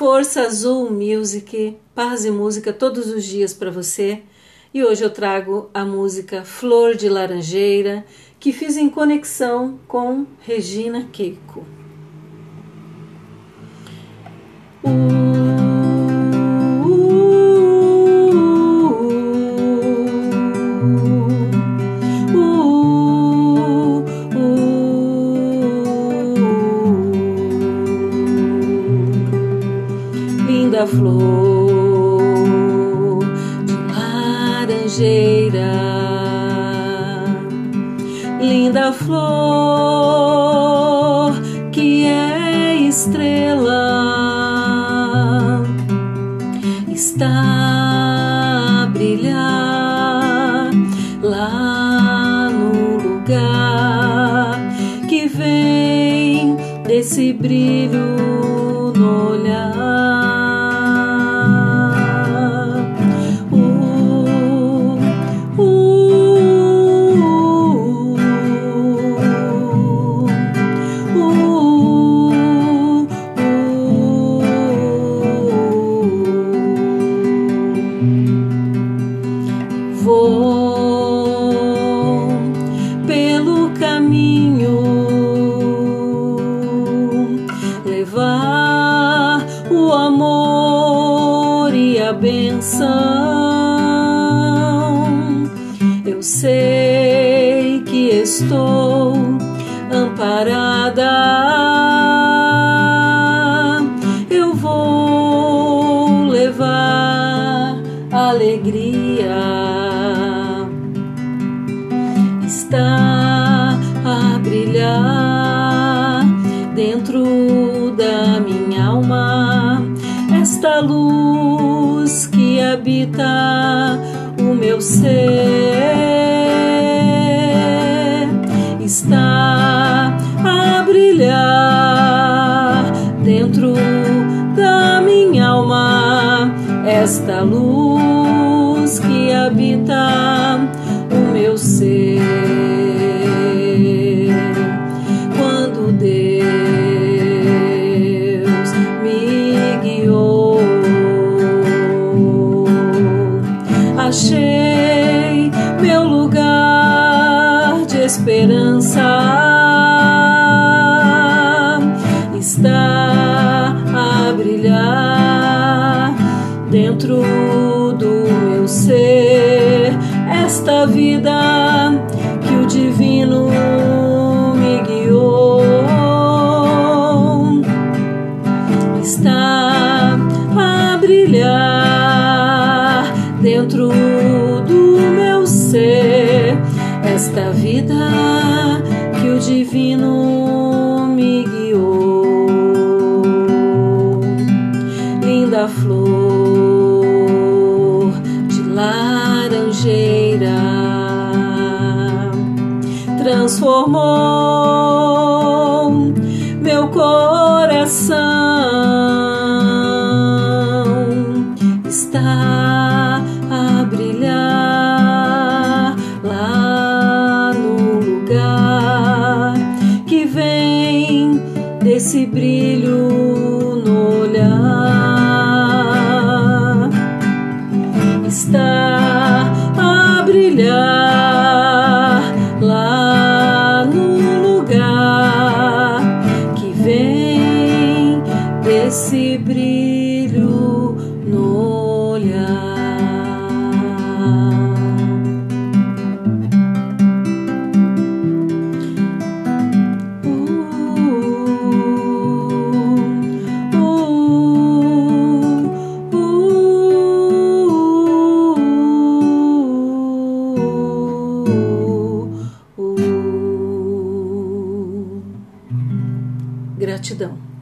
Força Azul Music, paz e música todos os dias para você. E hoje eu trago a música Flor de Laranjeira, que fiz em conexão com Regina Keiko. Linda flor de laranjeira, linda flor que é estrela, está a brilhar lá no lugar que vem desse brilho no olhar. Caminho. Levar o amor e a benção. Eu sei que estou amparada. Alegria dentro da minha alma esta luz que habita o meu ser está a brilhar dentro da minha alma esta luz que habita o meu ser. Dentro do meu ser. Esta vida que o divino me guiou está a brilhar dentro do meu ser. Esta vida que o divino transformou meu coração. Está a brilhar lá no lugar que vem desse brilho no olhar. Está a brilhar Gratidão.